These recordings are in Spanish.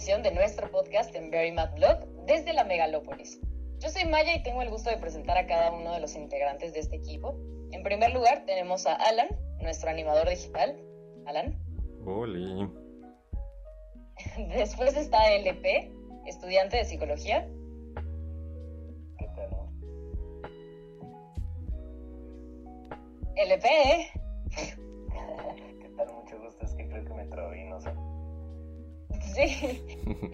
emisión de nuestro podcast en Very Mad Blog desde la Megalópolis. Yo soy Maya y tengo el gusto de presentar a cada uno de los integrantes de este equipo. En primer lugar tenemos a Alan, nuestro animador digital. Alan. Hola. Después está LP, estudiante de psicología. LP,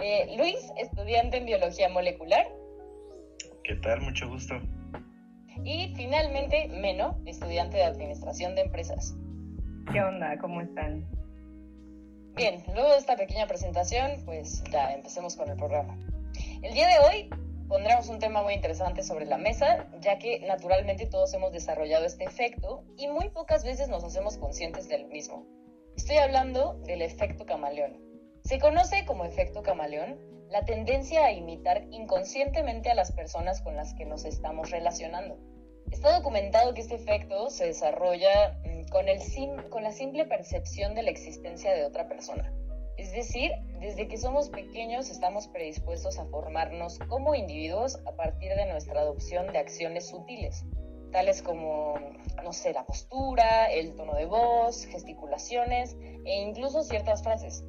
Eh, Luis, estudiante en biología molecular. ¿Qué tal? Mucho gusto. Y finalmente, Meno, estudiante de administración de empresas. ¿Qué onda? ¿Cómo están? Bien, luego de esta pequeña presentación, pues ya empecemos con el programa. El día de hoy pondremos un tema muy interesante sobre la mesa, ya que naturalmente todos hemos desarrollado este efecto y muy pocas veces nos hacemos conscientes del mismo. Estoy hablando del efecto camaleón. Se conoce como efecto camaleón la tendencia a imitar inconscientemente a las personas con las que nos estamos relacionando. Está documentado que este efecto se desarrolla mm, con, el con la simple percepción de la existencia de otra persona. Es decir, desde que somos pequeños estamos predispuestos a formarnos como individuos a partir de nuestra adopción de acciones sutiles, tales como, no sé, la postura, el tono de voz, gesticulaciones e incluso ciertas frases.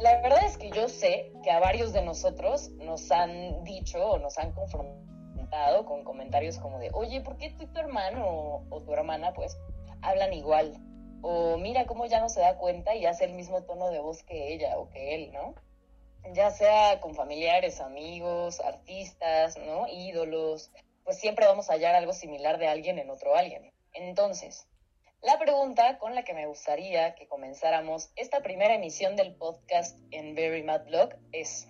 La verdad es que yo sé que a varios de nosotros nos han dicho o nos han confrontado con comentarios como de, oye, ¿por qué tú y tu hermano o, o tu hermana pues hablan igual? O mira cómo ya no se da cuenta y hace el mismo tono de voz que ella o que él, ¿no? Ya sea con familiares, amigos, artistas, ¿no? Ídolos, pues siempre vamos a hallar algo similar de alguien en otro alguien. Entonces, la pregunta con la que me gustaría que comenzáramos esta primera emisión del podcast en Very Mad Blog es,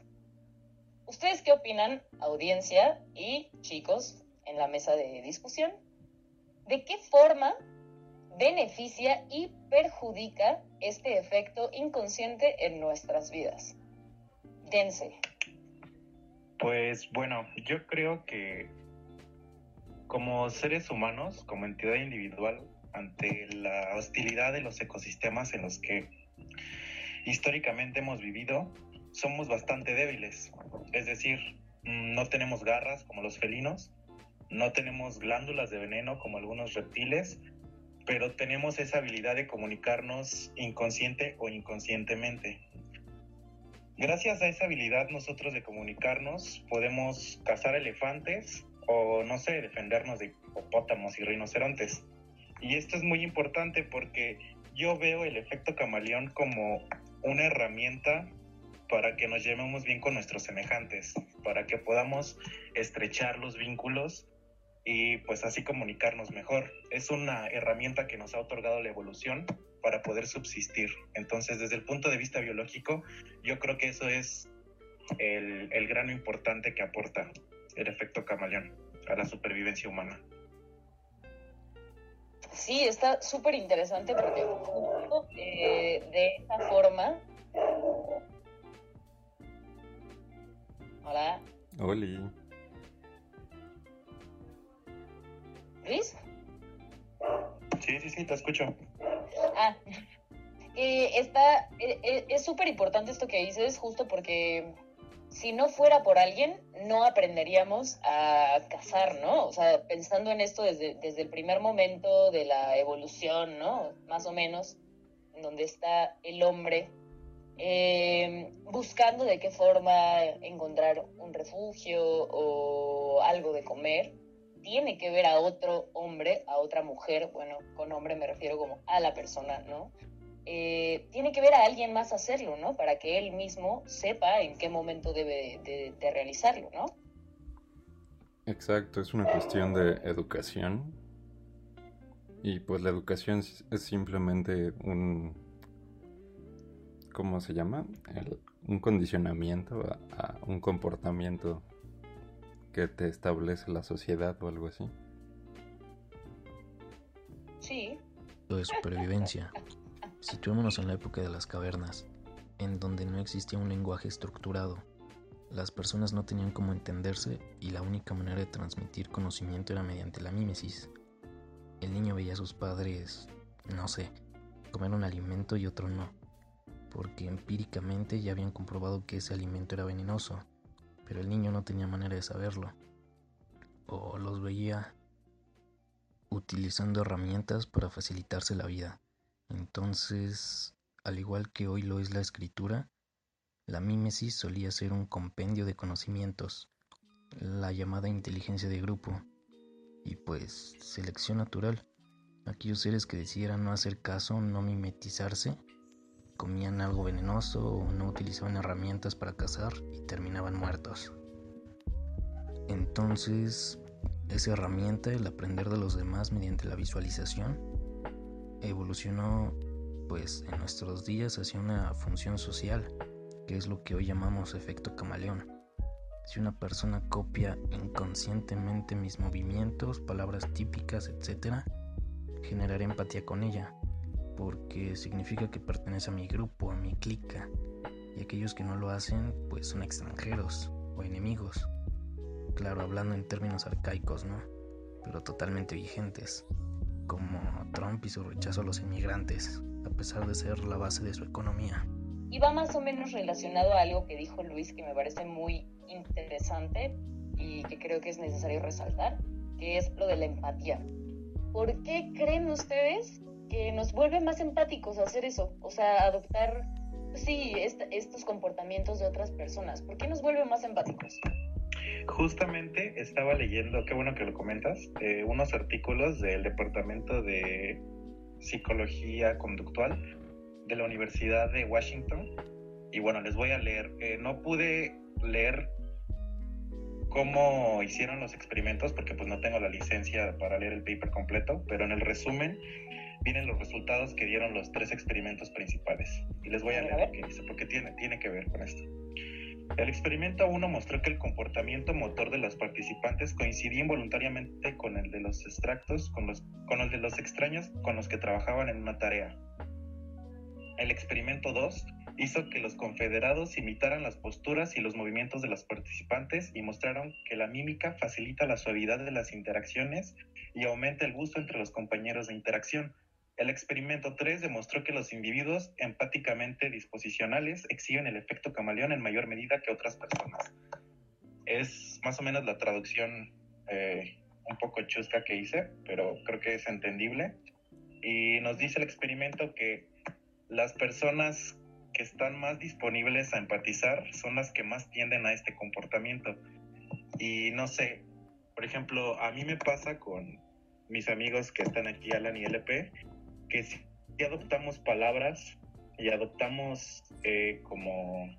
¿ustedes qué opinan, audiencia y chicos en la mesa de discusión? ¿De qué forma beneficia y perjudica este efecto inconsciente en nuestras vidas? Dense. Pues bueno, yo creo que como seres humanos, como entidad individual, ante la hostilidad de los ecosistemas en los que históricamente hemos vivido, somos bastante débiles. Es decir, mm, no tenemos garras como los felinos, no tenemos glándulas de veneno como algunos reptiles, pero tenemos esa habilidad de comunicarnos inconsciente o inconscientemente. Gracias a esa habilidad nosotros de comunicarnos podemos cazar elefantes o no sé, defendernos de hipopótamos y rinocerontes. Y esto es muy importante porque yo veo el efecto camaleón como una herramienta para que nos llevemos bien con nuestros semejantes, para que podamos estrechar los vínculos y pues así comunicarnos mejor. Es una herramienta que nos ha otorgado la evolución para poder subsistir. Entonces, desde el punto de vista biológico, yo creo que eso es el, el grano importante que aporta el efecto camaleón a la supervivencia humana. Sí, está súper interesante porque justo, eh, de esta forma... Hola, Oli. Luis. Sí, sí, sí, te escucho. Ah, eh, está, eh, eh, es súper importante esto que dices, justo porque si no fuera por alguien, no aprenderíamos a cazar, ¿no? O sea, pensando en esto desde, desde el primer momento de la evolución, ¿no? Más o menos, en donde está el hombre eh, buscando de qué forma encontrar un refugio o algo de comer, tiene que ver a otro hombre, a otra mujer, bueno, con hombre me refiero como a la persona, ¿no? Eh, tiene que ver a alguien más hacerlo, ¿no? Para que él mismo sepa en qué momento debe de, de realizarlo, ¿no? Exacto, es una cuestión de educación. Y pues la educación es simplemente un... ¿Cómo se llama? El- un condicionamiento a, a un comportamiento que te establece la sociedad o algo así. Sí, de supervivencia. Situémonos en la época de las cavernas, en donde no existía un lenguaje estructurado. Las personas no tenían cómo entenderse y la única manera de transmitir conocimiento era mediante la mímesis. El niño veía a sus padres, no sé, comer un alimento y otro no. porque empíricamente ya habían comprobado que ese alimento era venenoso, pero el niño no tenía manera de saberlo, o los veía utilizando herramientas para facilitarse la vida. Entonces, al igual que hoy lo es la escritura, la mímesis solía ser un compendio de conocimientos, la llamada inteligencia de grupo, y pues selección natural. Aquellos seres que decidieran no hacer caso, no mimetizarse, comían algo venenoso o no utilizaban herramientas para cazar y terminaban muertos. Entonces, esa herramienta, el aprender de los demás mediante la visualización, evolucionó pues en nuestros días hacia una función social, que es lo que hoy llamamos efecto camaleón. Si una persona copia inconscientemente mis movimientos, palabras típicas, etc., generaré empatía con ella, porque significa que pertenece a mi grupo, a mi clica, y aquellos que no lo hacen, pues son extranjeros o enemigos. Claro, hablando en términos arcaicos, ¿no? Pero totalmente vigentes, como Trump y su rechazo a los inmigrantes, a pesar de ser la base de su economía. Y va más o menos relacionado a algo que dijo Luis que me parece muy interesante y que creo que es necesario resaltar, que es lo de la empatía. ¿Por qué creen ustedes que nos vuelve más empáticos hacer eso? O sea, adoptar, sí, estos comportamientos de otras personas. ¿Por qué nos vuelve más empáticos? Justamente estaba leyendo, qué bueno que lo comentas, eh, unos artículos del Departamento de Psicología Conductual de la Universidad de Washington. Y bueno, les voy a leer. Eh, no pude leer cómo hicieron los experimentos porque pues no tengo la licencia para leer el paper completo, pero en el resumen vienen los resultados que dieron los tres experimentos principales. Y les voy a leer lo que dice porque tiene, tiene que ver con esto. El experimento 1 mostró que el comportamiento motor de los participantes coincidía involuntariamente con el de los extraños con los que trabajaban en una tarea. El experimento 2 hizo que los confederados imitaran las posturas y los movimientos de los participantes y mostraron que la mímica facilita la suavidad de las interacciones y aumenta el gusto entre los compañeros de interacción, el experimento 3 demostró que los individuos empáticamente disposicionales exhiben el efecto camaleón en mayor medida que otras personas. Es más o menos la traducción eh, un poco chusca que hice, pero creo que es entendible. Y nos dice el experimento que las personas que están más disponibles a empatizar son las que más tienden a este comportamiento. Y no sé, por ejemplo, a mí me pasa con mis amigos que están aquí, Alan y LP, que si adoptamos palabras y adoptamos eh, como,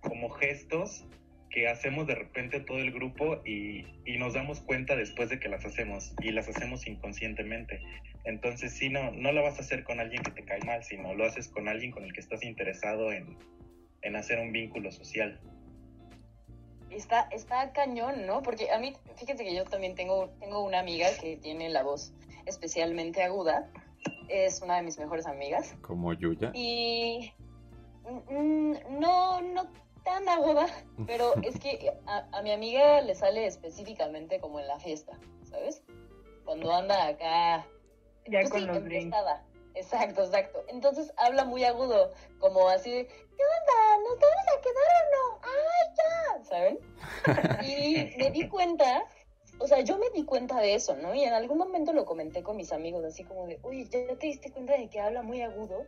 como gestos que hacemos de repente todo el grupo y, y, nos damos cuenta después de que las hacemos y las hacemos inconscientemente. Entonces, sí, no, no la vas a hacer con alguien que te cae mal, sino lo haces con alguien con el que estás interesado en, en hacer un vínculo social. Está, está cañón, ¿no? Porque a mí, fíjense que yo también tengo, tengo una amiga que tiene la voz especialmente aguda es una de mis mejores amigas. ¿Como Yuya? Y mm, no, no tan aguda, pero es que a, mi amiga le sale específicamente como en la fiesta, ¿sabes? Cuando anda acá... Ya pues con los Exacto, exacto. Entonces habla muy agudo, como así de, ¿qué onda? ¿Nos vamos a quedar o no? ¡Ay, ya! ¿Saben? Y me di cuenta o sea, yo me di cuenta de eso, ¿no? Y en algún momento lo comenté con mis amigos, así como de, uy, ¿ya te diste cuenta de que habla muy agudo?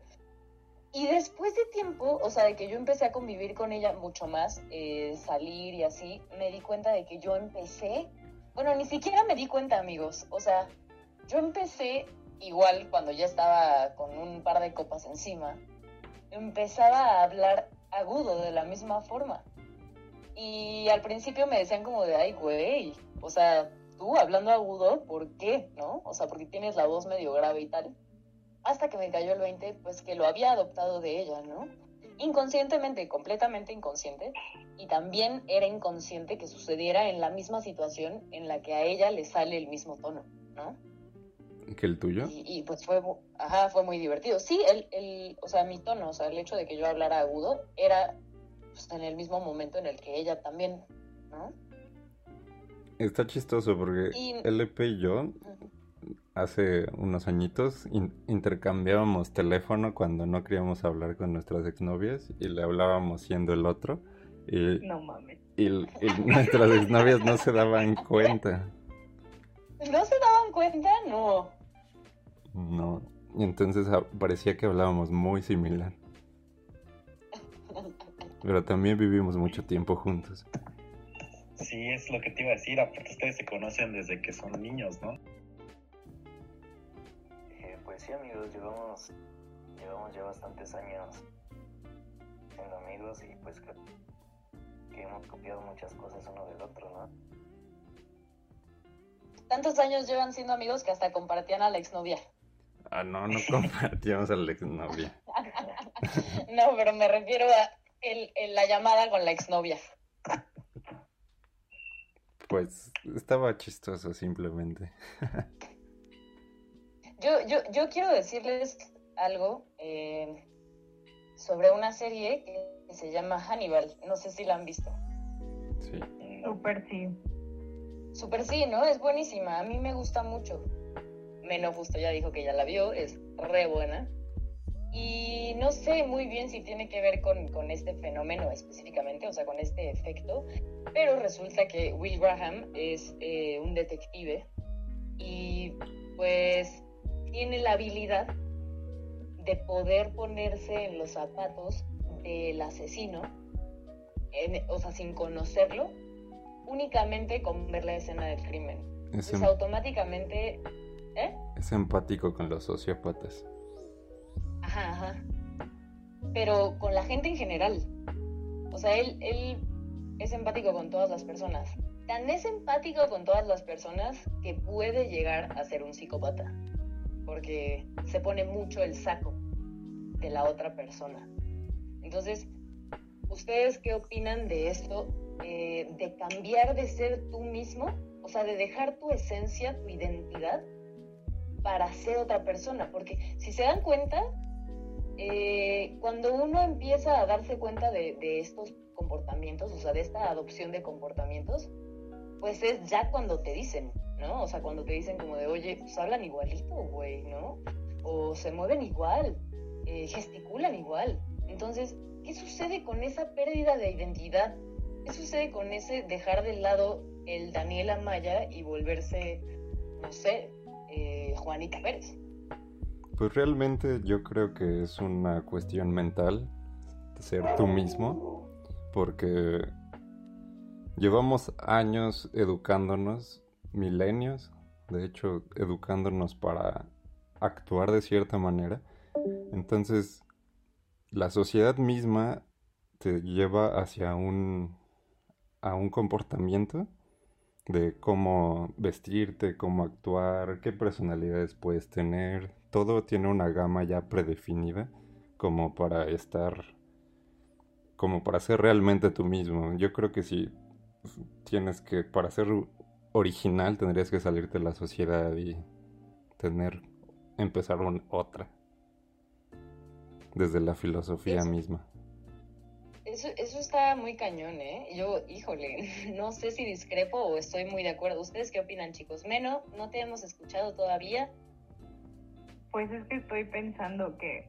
Y después de tiempo, o sea, de que yo empecé a convivir con ella mucho más, eh, salir y así, me di cuenta de que yo empecé, bueno, ni siquiera me di cuenta, amigos, o sea, yo empecé igual cuando ya estaba con un par de copas encima, empezaba a hablar agudo de la misma forma. Y al principio me decían como de, ay, güey, o sea, tú hablando agudo, ¿por qué? ¿No? O sea, porque tienes la voz medio grave y tal. Hasta que me cayó el 20, pues que lo había adoptado de ella, ¿no? Inconscientemente, completamente inconsciente. Y también era inconsciente que sucediera en la misma situación en la que a ella le sale el mismo tono, ¿no? ¿Que el tuyo? Y, pues fue, ajá, fue muy divertido. Sí, el, el, o sea, mi tono, o sea, el hecho de que yo hablara agudo era pues, en el mismo momento en el que ella también, ¿no? Está chistoso porque LP y yo hace unos añitos in- intercambiábamos teléfono cuando no queríamos hablar con nuestras exnovias y le hablábamos siendo el otro y, No mames. y- y nuestras exnovias no se daban cuenta. ¿No se daban cuenta? No. No, y entonces ah, parecía que hablábamos muy similar. Pero también vivimos mucho tiempo juntos. Sí, es lo que te iba a decir. Aparte, ustedes se conocen desde que son niños, ¿no? Eh, pues sí, amigos, llevamos, llevamos ya bastantes años siendo amigos y pues creo que hemos copiado muchas cosas uno del otro, ¿no? Tantos años llevan siendo amigos que hasta compartían a la exnovia. Ah, no, no compartíamos a la exnovia. No, pero me refiero a el, el- la llamada con la exnovia. Pues estaba chistoso simplemente. Yo, yo, yo quiero decirles algo eh, sobre una serie que se llama Hannibal. No sé si la han visto. Sí. No. Súper sí. Super sí, ¿no? Es buenísima. A mí me gusta mucho. Menos justo ya dijo que ya la vio. Es re buena. Y no sé muy bien si tiene que ver con, con este fenómeno específicamente, o sea, con este efecto. Pero resulta que Will Graham es eh, un detective y pues tiene la habilidad de poder ponerse en los zapatos del asesino, en- o sea, sin conocerlo, únicamente con ver la escena del crimen. Es, Pues em- automáticamente, ¿eh? es empático con los sociópatas. Ajá. Pero con la gente en general. O sea, él, él es empático con todas las personas. Tan es empático con todas las personas que puede llegar a ser un psicópata. Porque se pone mucho el saco de la otra persona. Entonces, ¿ustedes qué opinan de esto? Eh, de cambiar de ser tú mismo, o sea, de dejar tu esencia, tu identidad, para ser otra persona. Porque si se dan cuenta, eh, cuando uno empieza a darse cuenta de, estos comportamientos, o sea, de esta adopción de comportamientos, pues es ya cuando te dicen, ¿no? O sea, cuando te dicen como de, oye, pues hablan igualito, güey, ¿no? O se mueven igual, eh, gesticulan igual. Entonces, ¿qué sucede con esa pérdida de identidad? ¿Qué sucede con ese dejar de lado el Daniel Amaya y volverse, no sé, eh, Juanita Pérez? Pues realmente yo creo que es una cuestión mental ser tú mismo, porque llevamos años educándonos, milenios, de hecho, educándonos para actuar de cierta manera. Entonces, la sociedad misma te lleva hacia un, a un comportamiento de cómo vestirte, cómo actuar, qué personalidades puedes tener. Todo tiene una gama ya predefinida como para estar, como para ser realmente tú mismo. Yo creo que si tienes que, para ser original, tendrías que salirte de la sociedad y tener, empezar un- otra. Desde la filosofía Eso- misma. Eso, eso está muy cañón, ¿eh? Yo, híjole, no sé si discrepo o estoy muy de acuerdo. ¿Ustedes qué opinan, chicos? Meno, no te hemos escuchado todavía. Pues es que estoy pensando que,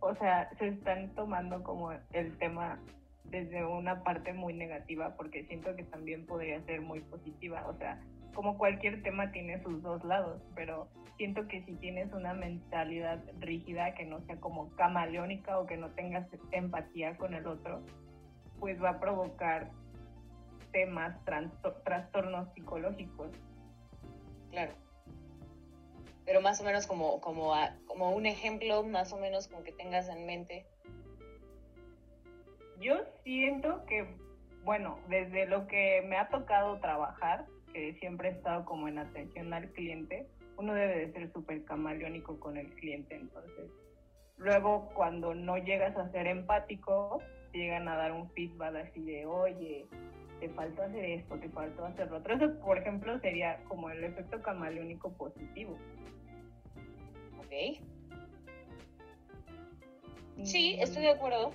o sea, se están tomando como el tema desde una parte muy negativa, porque siento que también podría ser muy positiva. O sea, como cualquier tema tiene sus dos lados, pero siento que si tienes una mentalidad rígida que no sea como camaleónica o que no tengas empatía con el otro, pues va a provocar temas, trastornos psicológicos. Claro. Pero más o menos como, como, a- como un ejemplo, más o menos como que tengas en mente. Yo siento que, bueno, desde lo que me ha tocado trabajar, que siempre he estado como en atención al cliente, uno debe de ser súper camaleónico con el cliente. Entonces, luego cuando no llegas a ser empático, llegan a dar un feedback así de, oye, te faltó hacer esto, te faltó hacer lo otro. Eso, por ejemplo, sería como el efecto camaleónico positivo. ¿Ok? Sí, estoy de acuerdo.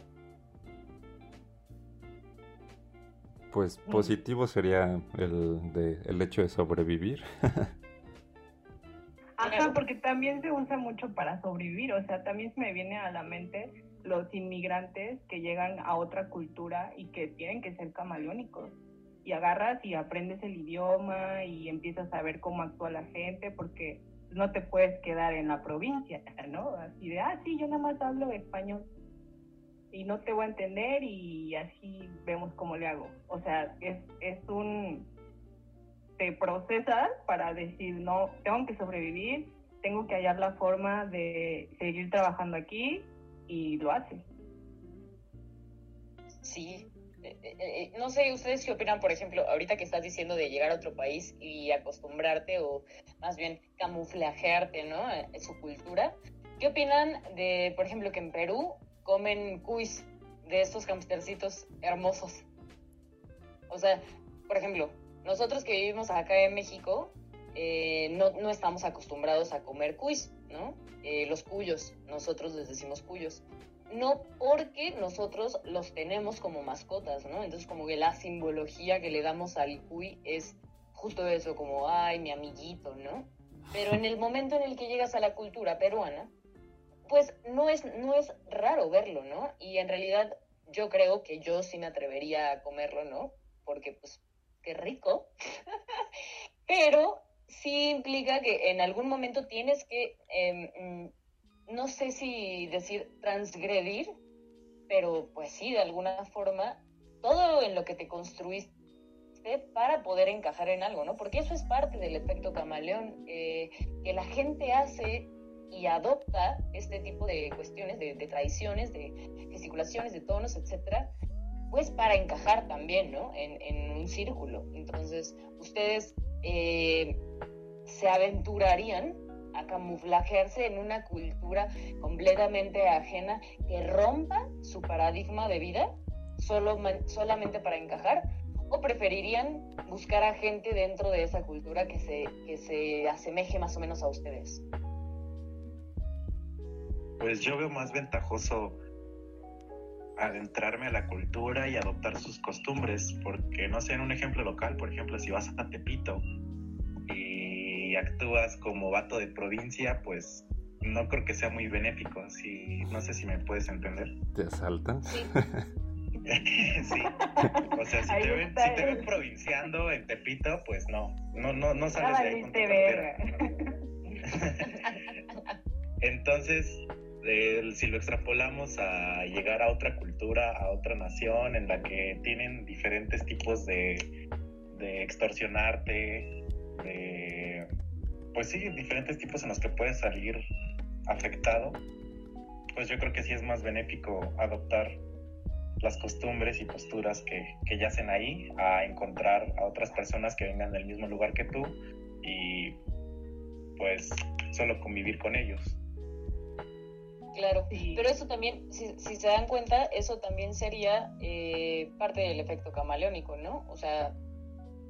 Pues positivo sería el, de, el hecho de sobrevivir. Ajá, porque también se usa mucho para sobrevivir, o sea, también se me viene a la mente los inmigrantes que llegan a otra cultura y que tienen que ser camaleónicos. Y agarras y aprendes el idioma y empiezas a ver cómo actúa la gente, porque no te puedes quedar en la provincia, ¿no? Así de, ah, sí, yo nada más hablo español y no te voy a entender y así vemos cómo le hago. O sea, es, es un... te procesas para decir, no, tengo que sobrevivir, tengo que hallar la forma de seguir trabajando aquí y lo hace. Sí. Eh, eh, eh, no sé, ustedes qué opinan, por ejemplo, ahorita que estás diciendo de llegar a otro país y acostumbrarte o más bien camuflajearte, ¿no? En su cultura. ¿Qué opinan de, por ejemplo, que en Perú comen cuis de estos hamstercitos hermosos? O sea, por ejemplo, nosotros que vivimos acá en México, no, no, estamos acostumbrados a comer cuis, ¿no? los cuyos, nosotros les decimos cuyos no porque nosotros los tenemos como mascotas, ¿no? Entonces como que la simbología que le damos al cuy es justo eso, como, ay, mi amiguito, ¿no? Pero en el momento en el que llegas a la cultura peruana, pues no es, no es raro verlo, ¿no? Y en realidad yo creo que yo sí me atrevería a comerlo, ¿no? Porque pues, qué rico. Pero sí implica que en algún momento tienes que eh, no sé si decir transgredir, pero pues sí, de alguna forma, todo en lo que te construiste para poder encajar en algo, ¿no? Porque eso es parte del efecto camaleón, eh, que la gente hace y adopta este tipo de cuestiones, de, tradiciones, de gesticulaciones, de tonos, etcétera, pues para encajar también, ¿no? En, un círculo. Entonces, ustedes eh, se aventurarían a camuflajearse en una cultura completamente ajena que rompa su paradigma de vida solo, solamente para encajar? ¿O preferirían buscar a gente dentro de esa cultura que se, que se asemeje más o menos a ustedes? Pues yo veo más ventajoso adentrarme a la cultura y adoptar sus costumbres, porque no sé, en un ejemplo local, por ejemplo, si vas a Tepito y actúas como vato de provincia, pues no creo que sea muy benéfico. Si, no sé si me puedes entender. ¿Te asaltan? Sí. sí. O sea, si te, ven, si te ven provinciando en Tepito, pues no, no, no, no sales de ahí con Entonces, si lo extrapolamos a llegar a otra cultura, a otra nación en la que tienen diferentes tipos de, de extorsionarte, de pues sí, diferentes tipos en los que puedes salir afectado, pues yo creo que sí es más benéfico adoptar las costumbres y posturas que, que yacen ahí a encontrar a otras personas que vengan del mismo lugar que tú y pues solo convivir con ellos. Claro, pero eso también, si, se dan cuenta, eso también sería eh, parte del efecto camaleónico, ¿no? O sea,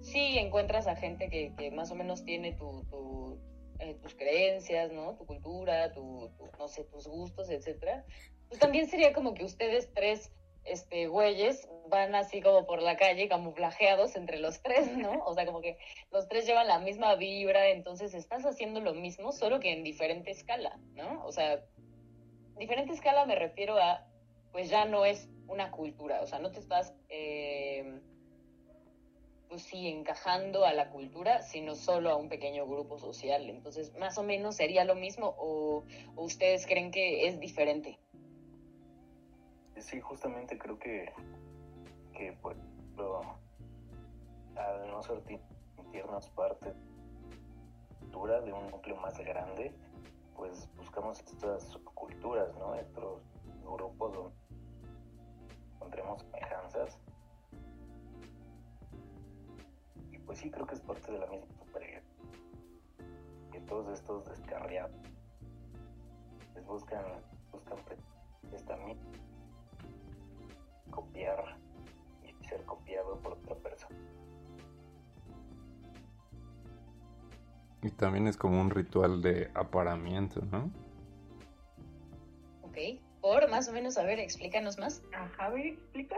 si encuentras a gente que, que más o menos tiene tu, eh, tus creencias, ¿no? Tu cultura, tu, no sé, tus gustos, etcétera, pues también sería como que ustedes tres este, güeyes van así como por la calle camuflajeados entre los tres, ¿no? O sea, como que los tres llevan la misma vibra, entonces estás haciendo lo mismo, solo que en diferente escala, ¿no? O sea, diferente escala me refiero a, pues ya no es una cultura, o sea, no te estás eh, pues sí, encajando a la cultura, sino solo a un pequeño grupo social. Entonces, más o menos sería lo mismo o, ustedes creen que es diferente. Sí, justamente creo que, que pues, lo, al no sentirnos parte de un núcleo más grande, pues buscamos estas culturas, ¿no? Estos grupos donde encontremos semejanzas pues sí creo que es parte de la misma supervivencia. Que todos estos descarriados les buscan, buscan también copiar y ser copiado por otra persona. Y también es como un ritual de aparamiento, ¿no? Ok. Por más o menos, a ver, explícanos más. Ajá, a ver, explica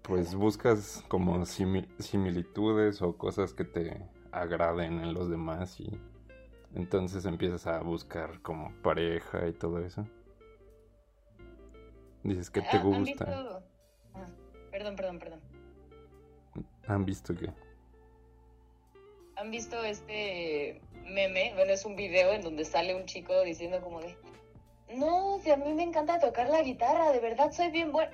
pues buscas como similitudes o cosas que te agraden en los demás y Entonces empiezas a buscar como pareja y todo eso. Dices que te Ah, ¿Han gusta. visto? Ah, perdón, perdón, perdón. ¿Han visto qué? ¿Han visto este meme? Bueno, es un video en donde sale un chico diciendo como de, no, si a mí me encanta tocar la guitarra, de verdad soy bien bueno.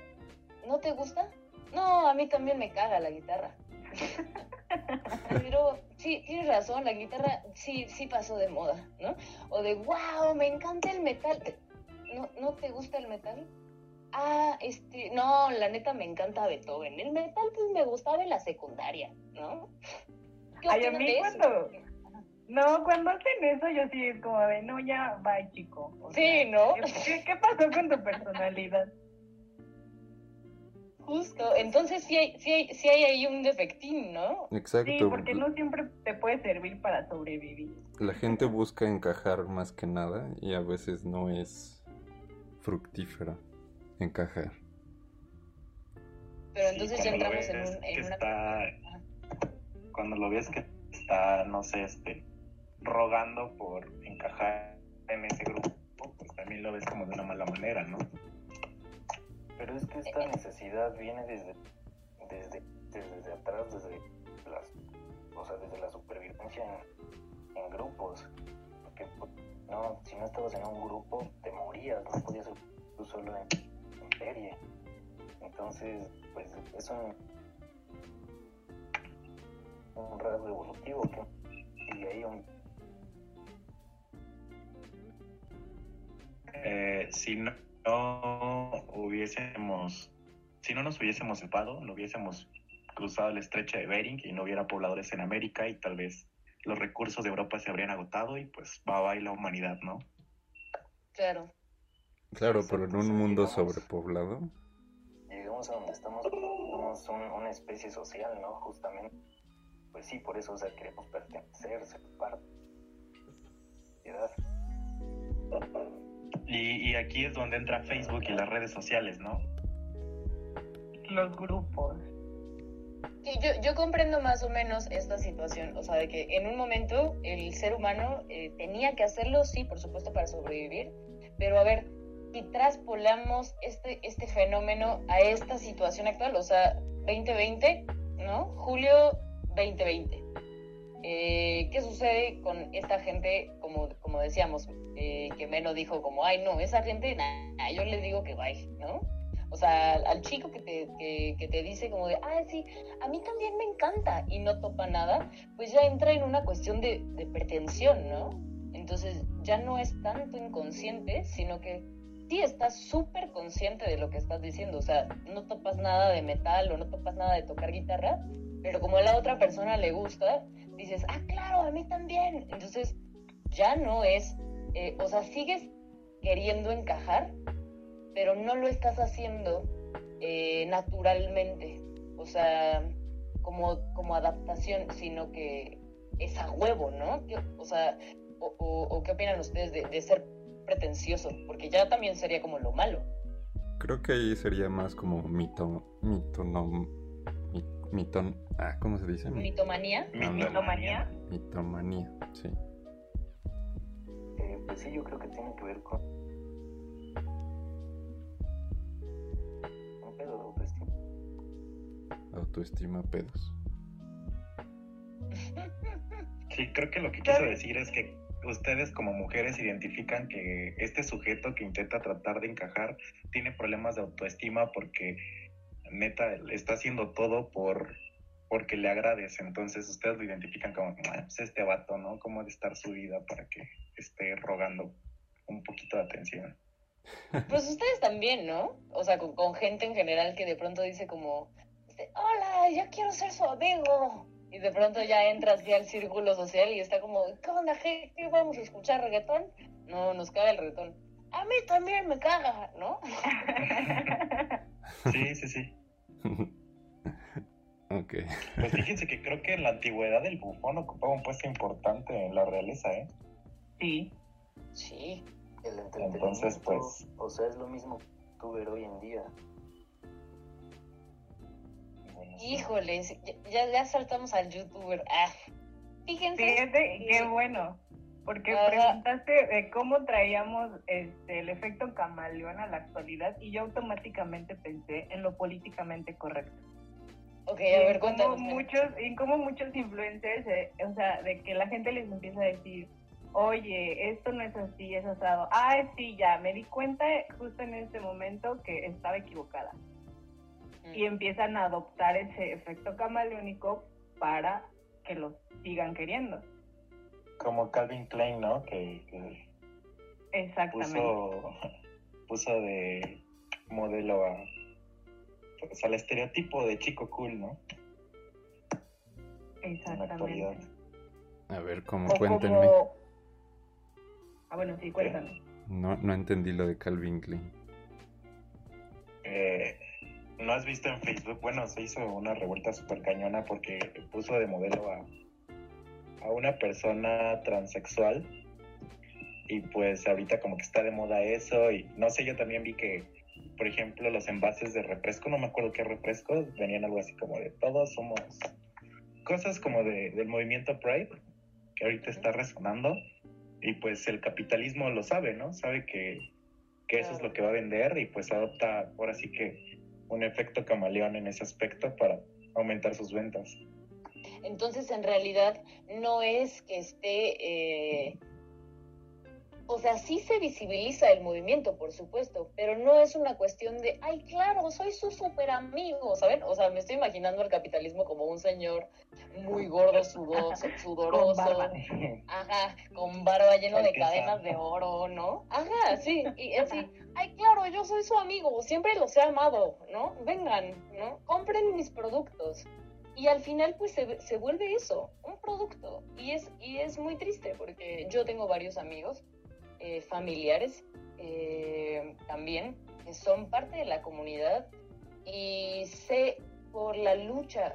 ¿No te gusta? No, a mí también me caga la guitarra. Pero sí, tienes razón, la guitarra sí, sí pasó de moda, ¿no? O de, wow, me encanta el metal. ¿No, ¿No te gusta el metal? Ah, este, no, la neta me encanta Beethoven. El metal pues me gustaba en la secundaria, ¿no? ¿Qué Ay, a mí eso? cuando- No, cuando hacen eso yo sí es como de, no, ya, bye, chico. O Sí, sea, ¿no? ¿qué, qué, pasó con tu personalidad? Justo, entonces sí hay, sí hay, sí hay ahí un defectín, ¿no? Exacto. Sí, porque no siempre te puede servir para sobrevivir. La gente busca encajar más que nada y a veces no es fructífero encajar. Pero Sí, entonces ya entramos en, un, que una... está, cuando lo ves que está, no sé, este, rogando por encajar en ese grupo, pues también lo ves como de una mala manera, ¿no? Pero es que esta necesidad viene desde, desde, desde, atrás, desde las, o sea, desde la supervivencia en, en grupos. Porque pues, no, si no estabas en un grupo, te morías, no podías ser tú solo en, en serie. Entonces, pues es un, un rasgo evolutivo que y de ahí un, Eh, si no, no hubiésemos, si no nos hubiésemos sepado, no hubiésemos cruzado el estrecho de Bering y no hubiera pobladores en América y tal vez los recursos de Europa se habrían agotado y pues va bye la humanidad, ¿no? Claro. Claro, pero en un mundo sobrepoblado. llegamos a donde estamos, somos un- una especie social, ¿no? Justamente. Pues sí, por eso, o sea, queremos pertenecer, ser parte de la sociedad. Y, y aquí es donde entra Facebook y las redes sociales, ¿no? Los grupos. Sí, yo, yo comprendo más o menos esta situación, o sea, de que en un momento el ser humano eh, tenía que hacerlo, sí, por supuesto, para sobrevivir, pero a ver, si traspolamos este, este fenómeno a esta situación actual, o sea, 2020, ¿no? Julio 2020. Eh, ¿Qué sucede con esta gente, como, como decíamos, eh, que Meno dijo como, ay, no, esa gente, nah, yo le digo que bye, ¿no? O sea, al chico que te, que, que te dice como de, ay, sí, a mí también me encanta y no topa nada, pues ya entra en una cuestión de, de pretensión, ¿no? Entonces ya no es tanto inconsciente, sino que sí estás súper consciente de lo que estás diciendo. O sea, no topas nada de metal o no topas nada de tocar guitarra, pero como a la otra persona le gusta, dices, ah, claro, a mí también. Entonces ya no es, eh, o sea, sigues queriendo encajar, pero no lo estás haciendo eh, naturalmente, o sea, como, como adaptación, sino que es a huevo, ¿no? O sea, o, qué opinan ustedes de, de ser pretencioso? Porque ya también sería como lo malo. Creo que ahí sería más como mito, mitonom, mi- miton, ah, ¿cómo se dice? Mitomanía. Mitomanía. Mitomanía, sí. Eh, pues sí, yo creo que tiene que ver con un pedo de autoestima. Autoestima pedos. Sí, creo que lo que quiso decir es que ustedes como mujeres identifican que este sujeto que intenta tratar de encajar tiene problemas de autoestima porque neta está haciendo todo por porque le agrades, entonces ustedes lo identifican como "Ah, pues este vato, ¿no? ¿Cómo de estar su vida para que esté rogando un poquito de atención? Pues ustedes también, ¿no? O sea, con, con gente en general que de pronto dice como, hola, yo quiero ser su amigo. Y de pronto ya entras ya al círculo social y está como, ¿qué onda, qué, qué vamos a escuchar reggaetón? No, nos caga el reggaetón. A mí también me caga, ¿no? Sí, sí, sí. ok. Pues fíjense que creo que en la antigüedad el bufón ocupaba un puesto importante en la realeza, ¿eh? Sí. Sí. El entretenimiento, Entonces, pues- o sea, es lo mismo que tú ver hoy en día. Híjoles, ya, ya saltamos al youtuber. Ah, fíjense. Fíjate, qué bueno. porque preguntaste de cómo traíamos este, el efecto camaleón a la actualidad y yo automáticamente pensé en lo políticamente correcto. Ok, a ver, cuéntanos. Muchos, y como muchos influencers, eh, o sea, de que la gente les empieza a decir, oye, esto no es así, es asado. Ah, sí, ya, me di cuenta justo en este momento que estaba equivocada. Y empiezan a adoptar ese efecto camaleónico para que los sigan queriendo. Como Calvin Klein, ¿no? Que, Exactamente. Puso, puso de modelo a, pues, al estereotipo de chico cool, ¿no? Exactamente. A ver, ¿cómo? Cuéntenme. Ah, bueno, sí, cuéntame. No, no entendí lo de Calvin Klein. Eh, ¿No has visto en Facebook? Bueno, se hizo una revuelta súper cañona porque puso de modelo a, a una persona transexual y pues ahorita como que está de moda eso y no sé, yo también vi que, por ejemplo, los envases de refresco, no me acuerdo qué refresco, venían algo así como de todos somos cosas como de, del movimiento Pride que ahorita está resonando y pues el capitalismo lo sabe, ¿no? Sabe que, que eso es lo que va a vender y pues adopta ahora sí que un efecto camaleón en ese aspecto para aumentar sus ventas. Entonces, en realidad, no es que esté eh, o sea, sí se visibiliza el movimiento, por supuesto, pero no es una cuestión de, ay, claro, soy su super amigo, ¿saben? O sea, me estoy imaginando al capitalismo como un señor muy gordo, sudoso, sudoroso, con barba. ajá, con barba lleno de cadenas de oro, ¿no? Ajá, sí, y así, ay, claro, yo soy su amigo, siempre los he amado, ¿no? Vengan, ¿no? Compren mis productos. Y al final, pues se, se vuelve eso, un producto. Y es, y es muy triste porque yo tengo varios amigos eh, familiares eh, también, que son parte de la comunidad y sé por la lucha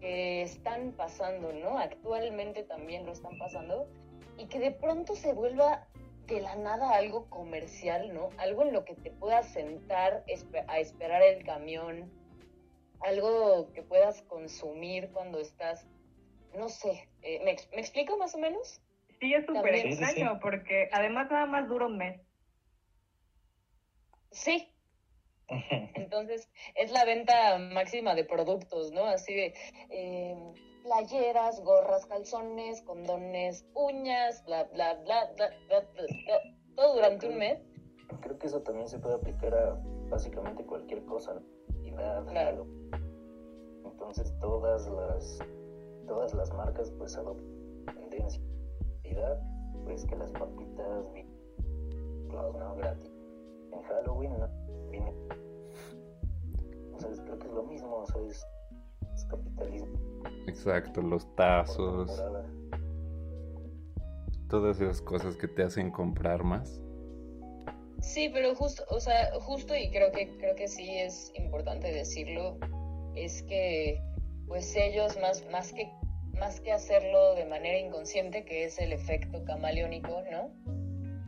que están pasando, ¿no? Actualmente también lo están pasando y que de pronto se vuelva de la nada algo comercial, ¿no? Algo en lo que te puedas sentar a esperar el camión, algo que puedas consumir cuando estás, no sé, eh, ¿me, ¿me explico más o menos? Sí, es súper extraño porque además nada más dura un mes. Sí. Entonces, es la venta máxima de productos, ¿no? Así de em, playeras, gorras, calzones, condones, uñas, bla, bla, bla, bla, bla, bla, todo durante un mes. Creo que eso también se puede aplicar a básicamente cualquier cosa, claro. Entonces, todas las, todas las marcas pues adoptan tendencia pues que las papitas no gratis. En Halloween no viene. O sea, creo que es lo mismo, o sea, es, capitalismo. Exacto, los tazos. Todas esas cosas que te hacen comprar más. Sí, pero justo, o sea, justo y creo que creo que sí es importante decirlo, es que pues ellos más más que más que hacerlo de manera inconsciente, que es el efecto camaleónico, ¿no?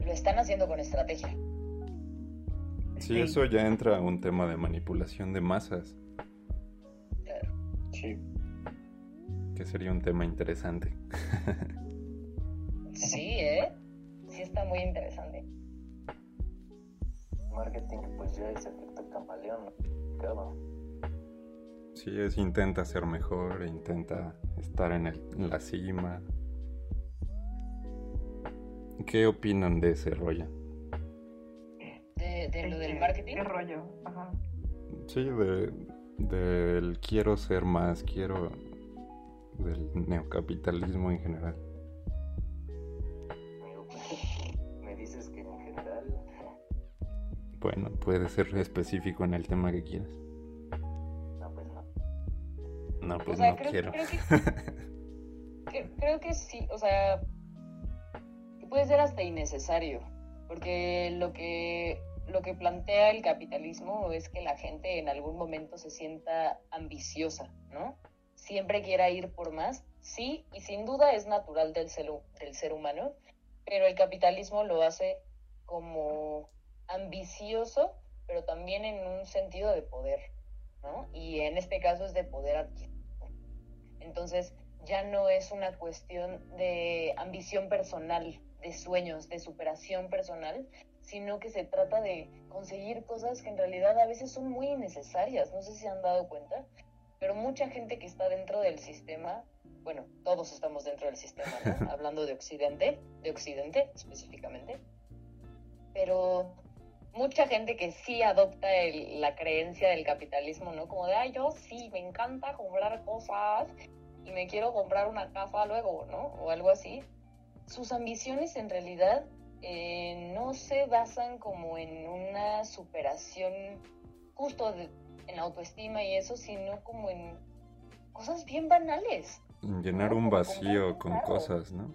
Lo están haciendo con estrategia. Sí, eso ya entra a un tema de manipulación de masas. Claro. Sí. Que sería un tema interesante. sí, ¿eh? Sí está muy interesante. Marketing, pues ya es efecto camaleón, Sí, es intenta ser mejor, intenta estar en, el, en la cima. ¿Qué opinan de ese rollo? ¿De, lo del marketing? ¿Qué rollo? Ajá. Sí, de, del quiero ser más, quiero del neocapitalismo en general. ¿Me dices que en general? Bueno, puede ser específico en el tema que quieras. No, pues no creo, quiero. Creo que, sí, o sea, puede ser hasta innecesario, porque lo que, lo que plantea el capitalismo es que la gente en algún momento se sienta ambiciosa, ¿no? Siempre quiera ir por más, sí, y sin duda es natural del ser, del ser humano, pero el capitalismo lo hace como ambicioso, pero también en un sentido de poder, ¿no? Y en este caso es de poder adquisitivo. Entonces ya no es una cuestión de ambición personal, de sueños, de superación personal, sino que se trata de conseguir cosas que en realidad a veces son muy innecesarias. No sé si se han dado cuenta, pero mucha gente que está dentro del sistema, bueno, todos estamos dentro del sistema, ¿no? Hablando de Occidente, de Occidente específicamente, pero mucha gente que sí adopta la creencia del capitalismo, ¿no? Como de, ay, yo sí, me encanta comprar cosas y me quiero comprar una casa luego, ¿no? O algo así. Sus ambiciones en realidad eh, no se basan como en una superación justo en la autoestima y eso, sino como en cosas bien banales. Llenar un vacío con cosas, ¿no?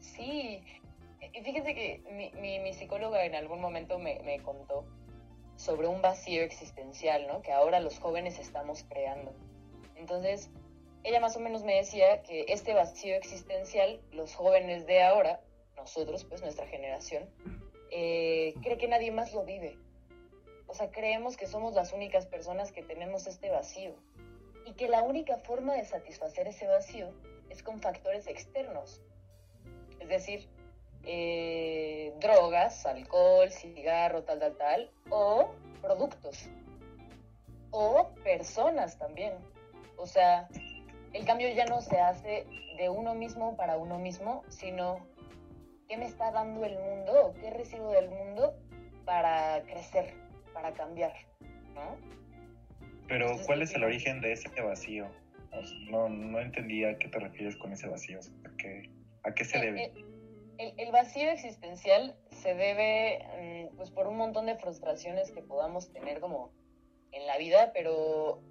Sí, y fíjense que mi, mi, psicóloga en algún momento me, me, contó sobre un vacío existencial, ¿no? Que ahora los jóvenes estamos creando. Entonces, ella más o menos me decía que este vacío existencial, los jóvenes de ahora, nosotros, pues nuestra generación, eh, cree que nadie más lo vive. O sea, creemos que somos las únicas personas que tenemos este vacío y que la única forma de satisfacer ese vacío es con factores externos. Es decir, eh, drogas, alcohol, cigarro, tal, tal, tal, o productos, o personas también. O sea, el cambio ya no se hace de uno mismo para uno mismo, sino qué me está dando el mundo o qué recibo del mundo para crecer, para cambiar, ¿no? Pero, ¿cuál es el origen de ese vacío? No, no entendía a qué te refieres con ese vacío. ¿A qué, a qué se eh, debe? Eh, el, vacío existencial se debe mm, pues por un montón de frustraciones que podamos tener como en la vida, pero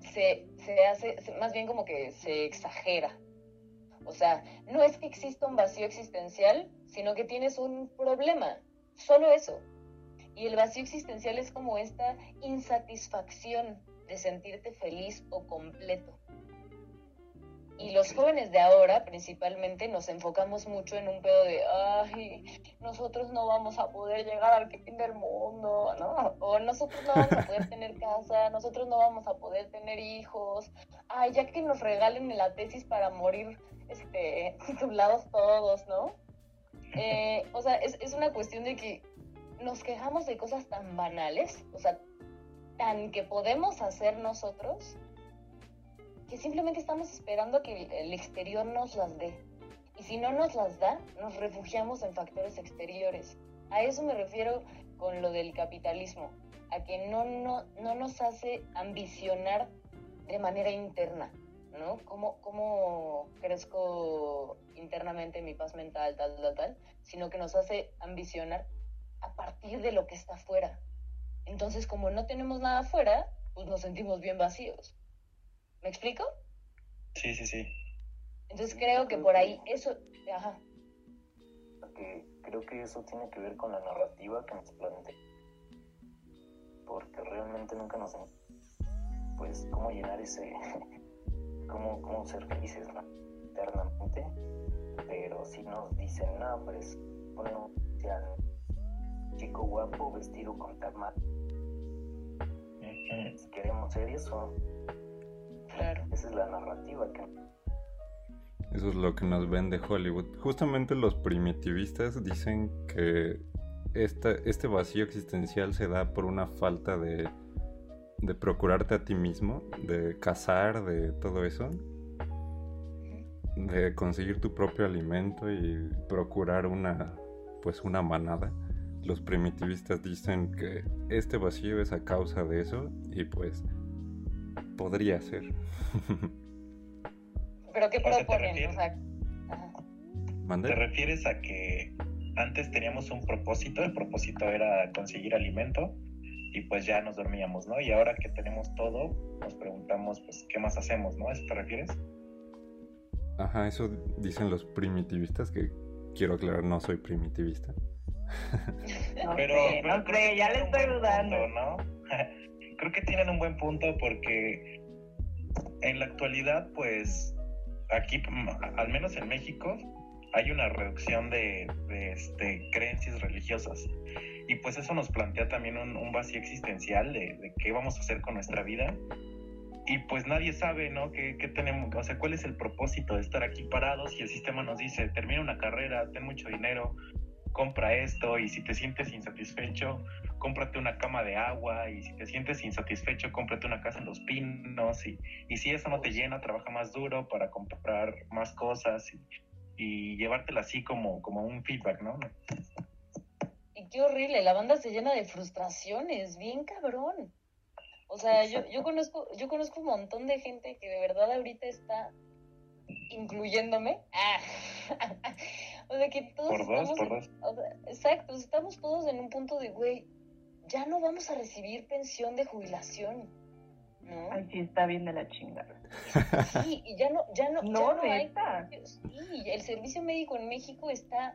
se, se hace, más bien como que se exagera. O sea, no es que exista un vacío existencial, sino que tienes un problema, solo eso. Y el vacío existencial es como esta insatisfacción de sentirte feliz o completo. Y los jóvenes de ahora, principalmente, nos enfocamos mucho en un pedo de, ay, nosotros no vamos a poder llegar al fin del mundo, ¿no? O nosotros no vamos a poder tener casa, nosotros no vamos a poder tener hijos, ay, ya que nos regalen la tesis para morir, este, titulados todos, ¿no? Eh, o sea, es, es una cuestión de que nos quejamos de cosas tan banales, o sea, tan que podemos hacer nosotros, que simplemente estamos esperando que el exterior nos las dé. Y si no nos las da, nos refugiamos en factores exteriores. A eso me refiero con lo del capitalismo, a que no, no, no nos hace ambicionar de manera interna, ¿no? ¿Cómo, ¿Cómo crezco internamente mi paz mental, tal, tal, tal? Sino que nos hace ambicionar a partir de lo que está afuera. Entonces, como no tenemos nada afuera, pues nos sentimos bien vacíos. ¿Me explico? Sí, sí, sí. Entonces creo que por ahí eso, ajá. Porque creo que eso tiene que ver con la narrativa que nos plantea. Porque realmente nunca nos pues cómo llenar ese cómo, cómo ser felices ¿no? internamente pero si nos dicen no pues bueno chico guapo vestido con tamal si queremos ser eso esa es la narrativa que... Eso es lo que nos vende Hollywood. Justamente los primitivistas dicen que este vacío existencial se da por una falta de, de procurarte a ti mismo, de cazar, de todo eso, de conseguir tu propio alimento y procurar una, pues una manada. Los primitivistas dicen que este vacío es a causa de eso y pues podría ser. ¿Pero qué proponen? ¿Te refieres a que antes teníamos un propósito? El propósito era conseguir alimento y pues ya nos dormíamos, ¿no? Y ahora que tenemos todo, nos preguntamos, pues, ¿qué más hacemos, no? ¿A eso te refieres? Ajá, eso dicen los primitivistas, que quiero aclarar, no soy primitivista. no pero, no creo, ya le estoy dudando. ¿no? Creo que tienen un buen punto porque en la actualidad, pues aquí, al menos en México, hay una reducción de, este, creencias religiosas. Y pues eso nos plantea también un, vacío existencial de, qué vamos a hacer con nuestra vida. y pues nadie sabe, ¿no? ¿Qué, ¿Qué, tenemos? O sea, ¿cuál es el propósito de estar aquí parados? Y el sistema nos dice, termina una carrera, ten mucho dinero, compra esto, y si te sientes insatisfecho, cómprate una cama de agua, y si te sientes insatisfecho, cómprate una casa en los pinos, y, y si eso no te llena, trabaja más duro para comprar más cosas y, y llevártela así como, como un feedback, ¿no? Y qué horrible, la banda se llena de frustraciones, bien cabrón. O sea, yo, yo conozco, yo conozco un montón de gente que de verdad ahorita está incluyéndome. Ah. o sea que todos por dos, estamos, por dos. O sea, exacto, estamos todos en un punto de güey, ya no vamos a recibir pensión de jubilación. ¿No? Ay, sí, está bien de la chingada. Sí, y ya no, ya no, No, ya no hay. neta. Sí, el servicio médico en México está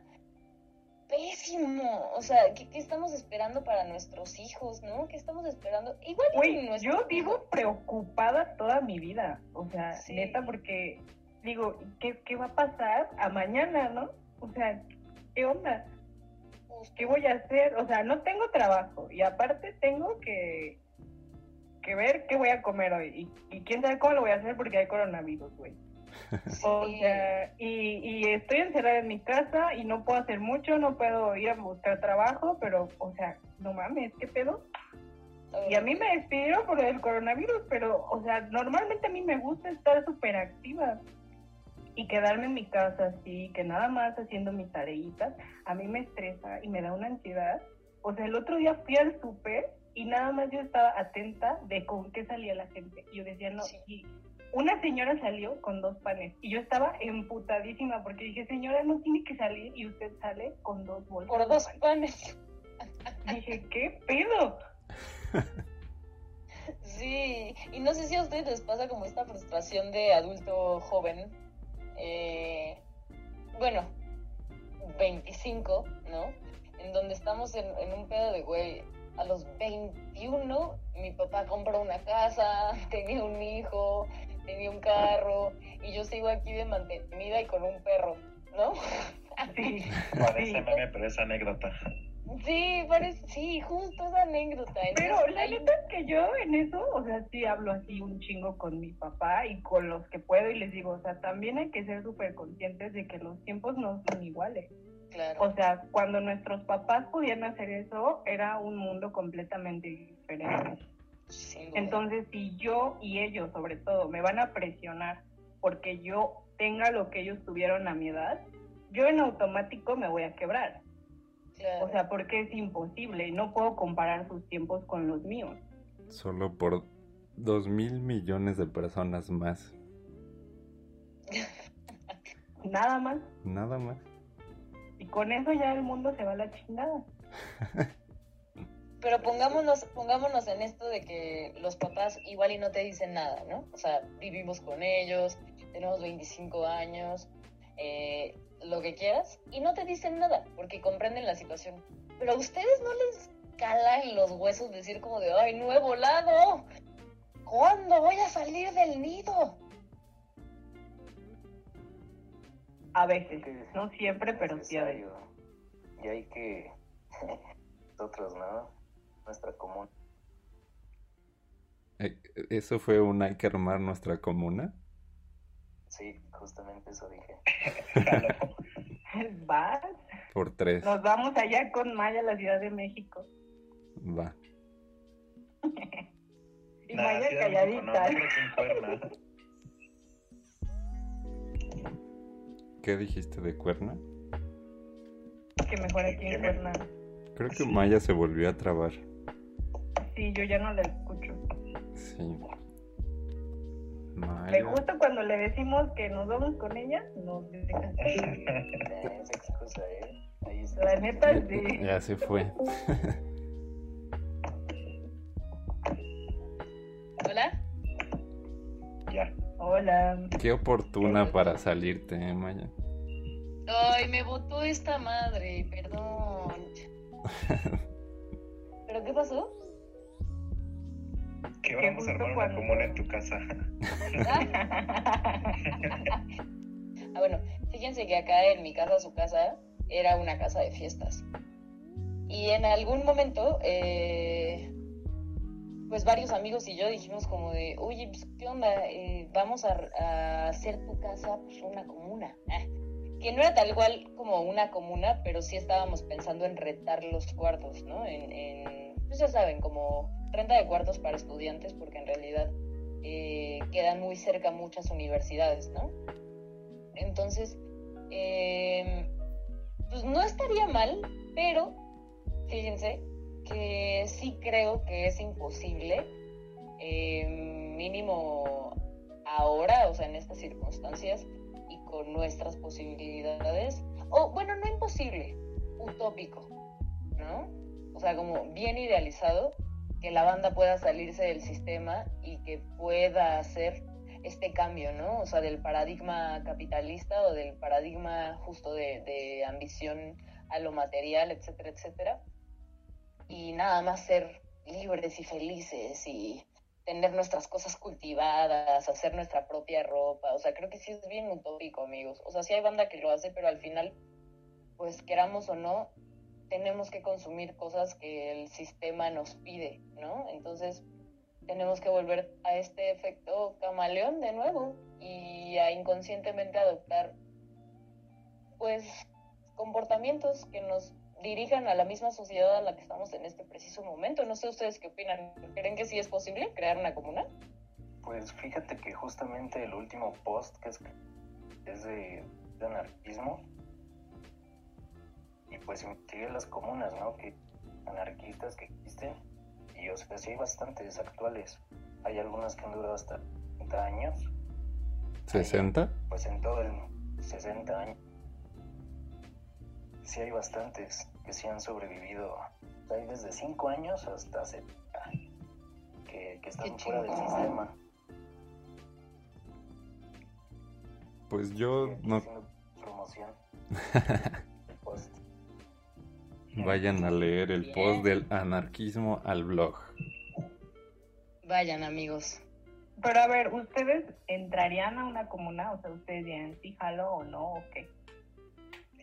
pésimo. O sea, ¿qué, qué estamos esperando para nuestros hijos, no? ¿Qué estamos esperando? Igual y Güey, nuestros yo vivo preocupada toda mi vida. O sea, Sí. neta, porque digo, ¿qué, ¿qué va a pasar a mañana, no? O sea, ¿qué onda? Hijos, ¿Qué voy a hacer? O sea, no tengo trabajo y aparte tengo que, que ver qué voy a comer hoy. Y, y quién sabe cómo lo voy a hacer porque hay coronavirus, güey. O Sí. sea, y, y estoy encerrada en mi casa y no puedo hacer mucho, no puedo ir a buscar trabajo, pero, o sea, no mames, ¿qué pedo? Y a mí me despidieron por el coronavirus, pero, o sea, normalmente a mí me gusta estar súper activa y quedarme en mi casa así, que nada más haciendo mis tareitas, a mí me estresa y me da una ansiedad. O sea, el otro día fui al súper y nada más yo estaba atenta de con qué salía la gente. Yo decía, no, Sí. y una señora salió con dos panes y yo estaba emputadísima porque dije, señora, no tiene que salir y usted sale con dos bolsas. Por dos pan". panes. Dije, ¿qué pedo? Sí, y no sé si a ustedes les pasa como esta frustración de adulto joven. Eh, bueno, 25, ¿no? En donde estamos en, en un pedo de, güey, a los 21 mi papá compró una casa, tenía un hijo, tenía un carro, y yo sigo aquí de mantenida y con un perro, ¿no? Sí, Parece meme, pero es anécdota. Sí, parece, sí, justo esa anécdota. Pero Entonces, la neta es que yo en eso, o sea, sí hablo así un chingo con mi papá y con los que puedo y les digo, o sea, también hay que ser súper conscientes de que los tiempos no son iguales. claro, O sea, cuando nuestros papás podían hacer eso, era un mundo completamente diferente. duda. Entonces, si yo y ellos, sobre todo, me van a presionar porque yo tenga lo que ellos tuvieron a mi edad, yo en automático me voy a quebrar. Claro. O sea, porque es imposible no puedo comparar sus tiempos con los míos. Solo por dos mil millones de personas más. Nada más. Nada más. Y con eso ya el mundo se va a la chingada. Pero pongámonos, pongámonos en esto de que los papás igual y no te dicen nada, ¿no? O sea, vivimos con ellos, tenemos 25 años, eh, lo que quieras, y no te dicen nada, porque comprenden la situación. Pero a ustedes no les cala en los huesos decir como de, ay, no he volado. ¿Cuándo voy a salir del nido? A veces. No siempre, pero sí a veces. Y hay que, nosotros, ¿no? Nuestra común. Eh, ¿Eso fue un hay que armar nuestra comuna? Sí, justamente eso dije. Vas. Por tres. Nos vamos allá con Maya a la Ciudad de México. Va. Y Nah, Maya no, calladita. ¿Qué dijiste de Cuerna? Que mejor aquí en me- Cuerna. Creo que Sí. Maya se volvió a trabar. Sí, yo ya no la escucho. Sí. Justo cuando le decimos que nos vamos con ella, nos deja. Ya, esa excusa, ¿eh? Ahí está. La neta, sí. Ya se fue. ¿Hola? Ya. Hola. Qué oportuna para salirte, ¿eh, Maya. Ay, me botó esta madre, perdón. ¿Pero qué pasó? Que Que vamos a armar una comuna en tu casa. Ah, bueno, fíjense que acá en mi casa, su casa, era una casa de fiestas. Y en algún momento, eh, pues varios amigos y yo dijimos como de, oye, pues, ¿qué onda? Eh, vamos a, hacer tu casa pues, una comuna. Ah, que no era tal cual como una comuna, pero sí estábamos pensando en retar los cuartos, ¿no? En, en pues ya saben, como renta de cuartos para estudiantes, porque en realidad eh, quedan muy cerca muchas universidades, ¿no? Entonces, em, pues no estaría mal, pero fíjense que sí creo que es imposible, em, mínimo ahora, o sea, en estas circunstancias y con nuestras posibilidades, o bueno, no imposible, utópico, ¿no? O sea, como bien idealizado, que la banda pueda salirse del sistema y que pueda hacer este cambio, ¿no? O sea, del paradigma capitalista o del paradigma justo de, ambición a lo material, etcétera, etcétera. Y nada más ser libres y felices y tener nuestras cosas cultivadas, hacer nuestra propia ropa. O sea, creo que sí es bien utópico, amigos. O sea, sí hay banda que lo hace, pero al final, pues queramos o no, tenemos que consumir cosas que el sistema nos pide, ¿no? Entonces, tenemos que volver a este efecto camaleón de nuevo y a inconscientemente adoptar pues comportamientos que nos dirijan a la misma sociedad a la que estamos en este preciso momento. No sé ustedes qué opinan. ¿Creen que sí es posible crear una comuna? Pues fíjate que justamente el último post que es, de, anarquismo y pues investigué las comunas, ¿no? Que anarquistas que existen y o sea, sí hay bastantes actuales. Hay algunas que han durado hasta 30 años. ¿60? pues en todo el 60 años. Sí hay bastantes que sí han sobrevivido. hay desde 5 años hasta 70 que, que están fuera del sistema. Pues yo no... Promoción. Vayan a leer el post del anarquismo al blog. Vayan amigos. Pero a ver, ¿ustedes entrarían a una comuna? O sea, ¿ustedes dirían sí jalo o no o qué?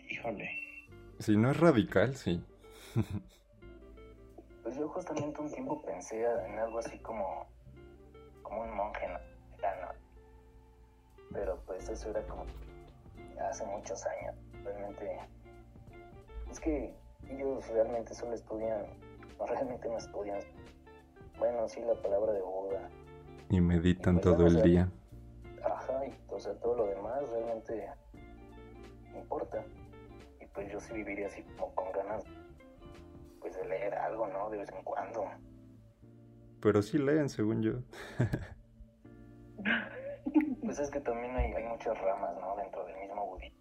Híjole. Si no es radical, sí. pues yo justamente un tiempo pensé en algo así como, como un monje ¿no? Pero pues eso era como hace muchos años. Realmente es que ellos realmente solo estudian, no realmente no estudian. Bueno, sí, la palabra de Buda. Y meditan pues todo el día. Ajá, y o sea, todo lo demás realmente importa. Y pues yo sí viviría así como con ganas pues de leer algo, ¿no? De vez en cuando. Pero sí leen, según yo. pues es que también hay, hay muchas ramas, ¿no? Dentro del mismo budismo.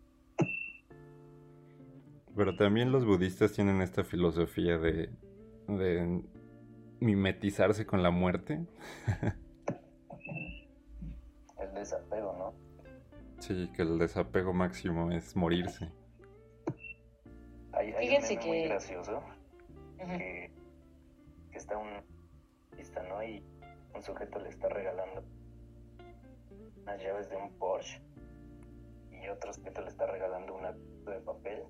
Pero también los budistas tienen esta filosofía de, de mimetizarse con la muerte. el desapego, ¿no? Sí, que el desapego máximo es morirse. Hay, hay un que... muy gracioso que, está un está, ¿no? Y un sujeto le está regalando unas llaves de un Porsche y otro sujeto le está regalando una de papel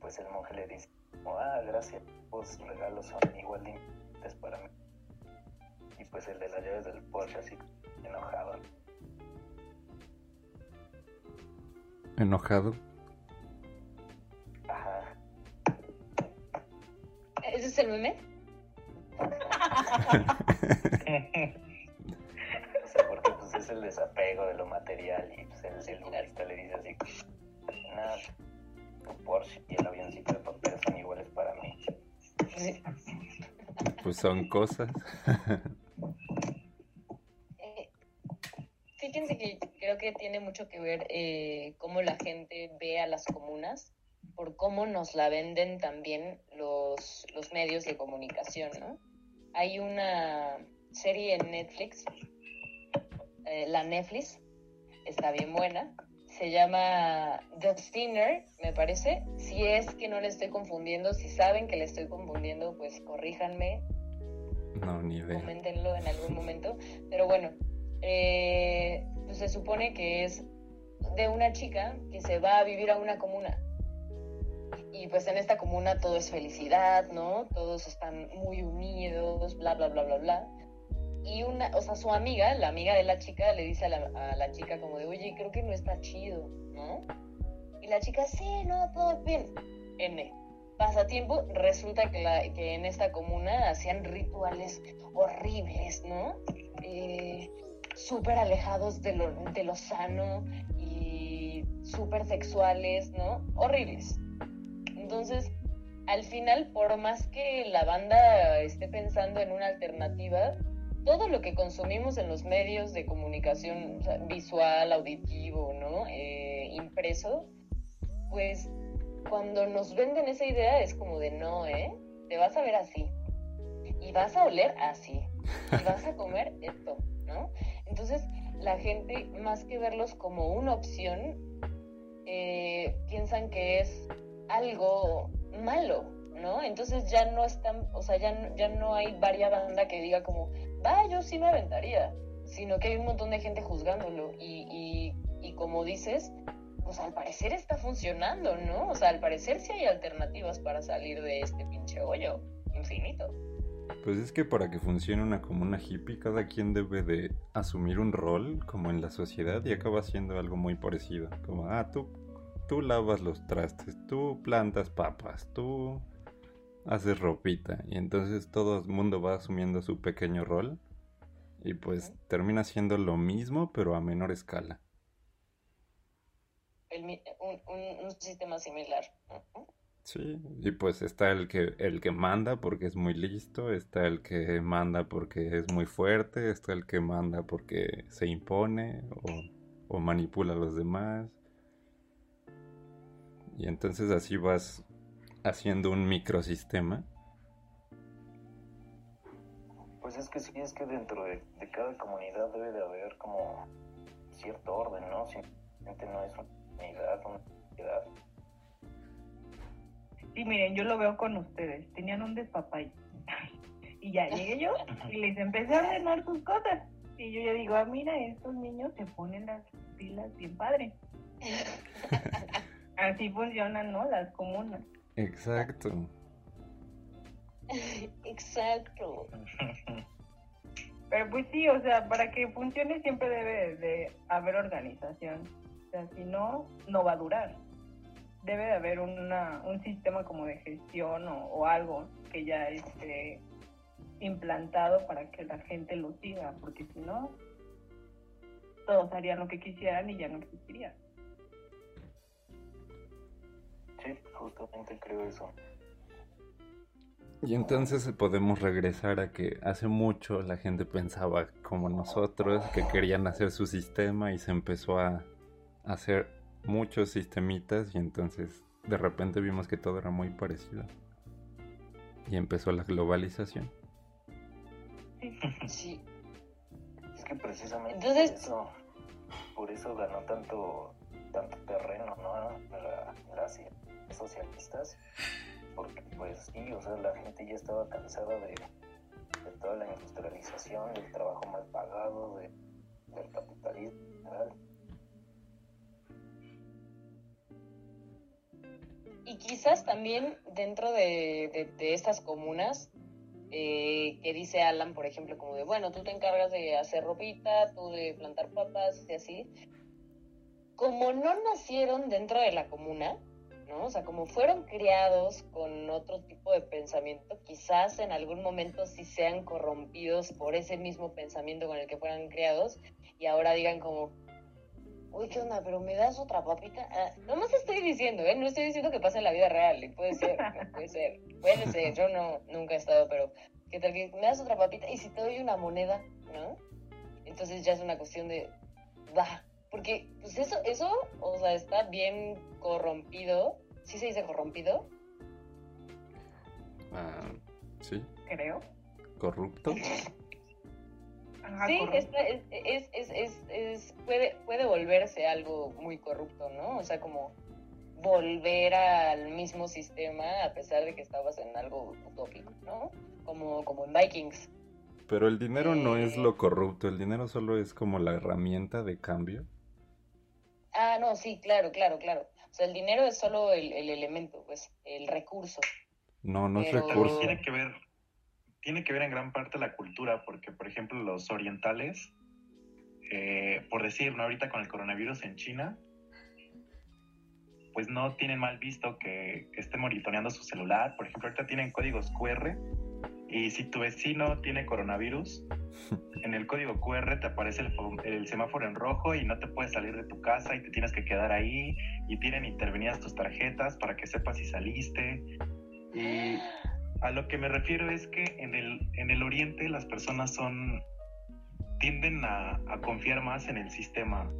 pues el monje le dice, ah, gracias, los regalos son igual de importantes para mí. Y pues el de las llaves del Porsche así, enojado. ¿Enojado? Ajá. ¿Ese es el meme? o sea, porque pues es el desapego de lo material y pues el, el le dice así, nada Porsche y el avioncito de papel son iguales para mí. Pues son cosas. Eh, fíjense que creo que tiene mucho que ver eh, cómo la gente ve a las comunas, por cómo nos la venden también los, los medios de comunicación, ¿no? Hay una serie en Netflix, eh, la Netflix, está bien buena, se llama The Sinner, me parece. Si es que no le estoy confundiendo, si saben que le estoy confundiendo, pues corríjanme. No, ni idea. Coméntenlo en algún momento. Pero bueno, eh, pues se supone que es de una chica que se va a vivir a una comuna. Y pues en esta comuna todo es felicidad, ¿no? Todos están muy unidos, bla, bla, bla, bla, bla. Y una, o sea, su amiga, la amiga de la chica, le dice a la, a la chica como de, oye, creo que no está chido, ¿no? Y la chica, sí, no, todo bien. N. Pasatiempo, resulta que, la, que en esta comuna hacían rituales horribles, ¿no? Eh, súper alejados de lo, de lo sano y súper sexuales, ¿no? Horribles. Entonces, al final, por más que la banda esté pensando en una alternativa, todo lo que consumimos en los medios de comunicación visual, auditivo, ¿no? Eh, impreso, pues cuando nos venden esa idea es como de no, ¿eh? Te vas a ver así. Y vas a oler así. Y vas a comer esto, ¿no? Entonces, la gente, más que verlos como una opción, eh, piensan que es algo malo, ¿no? Entonces ya no están, o sea, ya, ya no hay varia banda que diga como, va, yo sí me aventaría, sino que hay un montón de gente juzgándolo y, y, y como dices, pues al parecer está funcionando, ¿no? O sea, al parecer sí hay alternativas para salir de este pinche hoyo infinito. Pues es que para que funcione una comuna hippie, cada quien debe de asumir un rol como en la sociedad y acaba siendo algo muy parecido. Como, ah, tú, tú lavas los trastes, tú plantas papas, tú haces ropita. Y entonces todo el mundo va asumiendo su pequeño rol y pues termina siendo lo mismo pero a menor escala. El, un, un, un, sistema similar. Sí, y pues está el que, el que manda porque es muy listo, está el que manda porque es muy fuerte, está el que manda porque se impone o, o manipula a los demás. Y entonces así vas haciendo un microsistema. Pues es que sí, es que dentro de, de cada comunidad debe de haber como cierto orden, ¿no? Simplemente no es una comunidad, una sociedad. Sí, miren, yo lo veo con ustedes. Tenían un despapay. y ya llegué yo y les empecé a ordenar sus cosas. Y yo ya digo, ah, mira, estos niños se ponen las pilas bien padre. Así funcionan, ¿no? Las comunas. Exacto. Exacto. Pero pues sí, o sea, para que funcione siempre debe de haber organización. O sea, si no, no va a durar. Debe de haber una, un sistema como de gestión o, o algo que ya esté implantado para que la gente lo siga, porque si no, todos harían lo que quisieran y ya no existiría. Sí, justamente creo eso. Y entonces podemos regresar a que hace mucho la gente pensaba como nosotros, que querían hacer su sistema y se empezó a hacer muchos sistemitas y entonces de repente vimos que todo era muy parecido. Y empezó la globalización. Sí. Es que precisamente Entonces- por, eso, por eso ganó tanto, tanto terreno, ¿no? La- las socialistas, porque pues sí, o sea, la gente ya estaba cansada de, de toda la industrialización, del trabajo mal pagado, de, del capitalismo. Y quizás también dentro de, de, de estas comunas, eh, que dice Alan, por ejemplo, como de, bueno, tú te encargas de hacer ropita, tú de plantar papas y así. Como no nacieron dentro de la comuna, ¿no? O sea, como fueron criados con otro tipo de pensamiento, quizás en algún momento sí sean corrompidos por ese mismo pensamiento con el que fueron criados y ahora digan como, uy, ¿qué onda? ¿Pero me das otra papita? Ah, nomás estoy diciendo, ¿eh? No estoy diciendo que pase en la vida real, puede ser, puede ser, puede ser, yo no, nunca he estado, pero ¿qué tal que me das otra papita? Y si te doy una moneda, ¿no? Entonces ya es una cuestión de, va, porque pues eso, eso, o sea, está bien corrompido, ¿sí se dice corrompido? Ah, sí, Creo. corrupto. Ajá, sí, es, es, es, es, es- puede, puede volverse algo muy corrupto, ¿no? O sea, como volver al mismo sistema a pesar de que estabas en algo utópico, ¿no? Como, como en Vikings. Pero el dinero no es Eh. lo corrupto, el dinero solo es como la herramienta de cambio. Ah, no, sí, claro, claro, claro. O sea, el dinero es solo el, el elemento, pues, el recurso. No, no es recurso. Tiene que ver, tiene que ver en gran parte la cultura, porque por ejemplo los orientales, eh, por decir, ¿no? ahorita con el coronavirus en China, pues no tienen mal visto que, que estén monitoreando su celular. Por ejemplo, ahorita tienen códigos QR y si tu vecino tiene coronavirus, en el código QR te aparece el, el, semáforo en rojo y no te puedes salir de tu casa y te tienes que quedar ahí y tienen intervenidas tus tarjetas para que sepas si saliste. Y a lo que me refiero es que en el, en el oriente las personas son tienden a, a confiar más en el sistema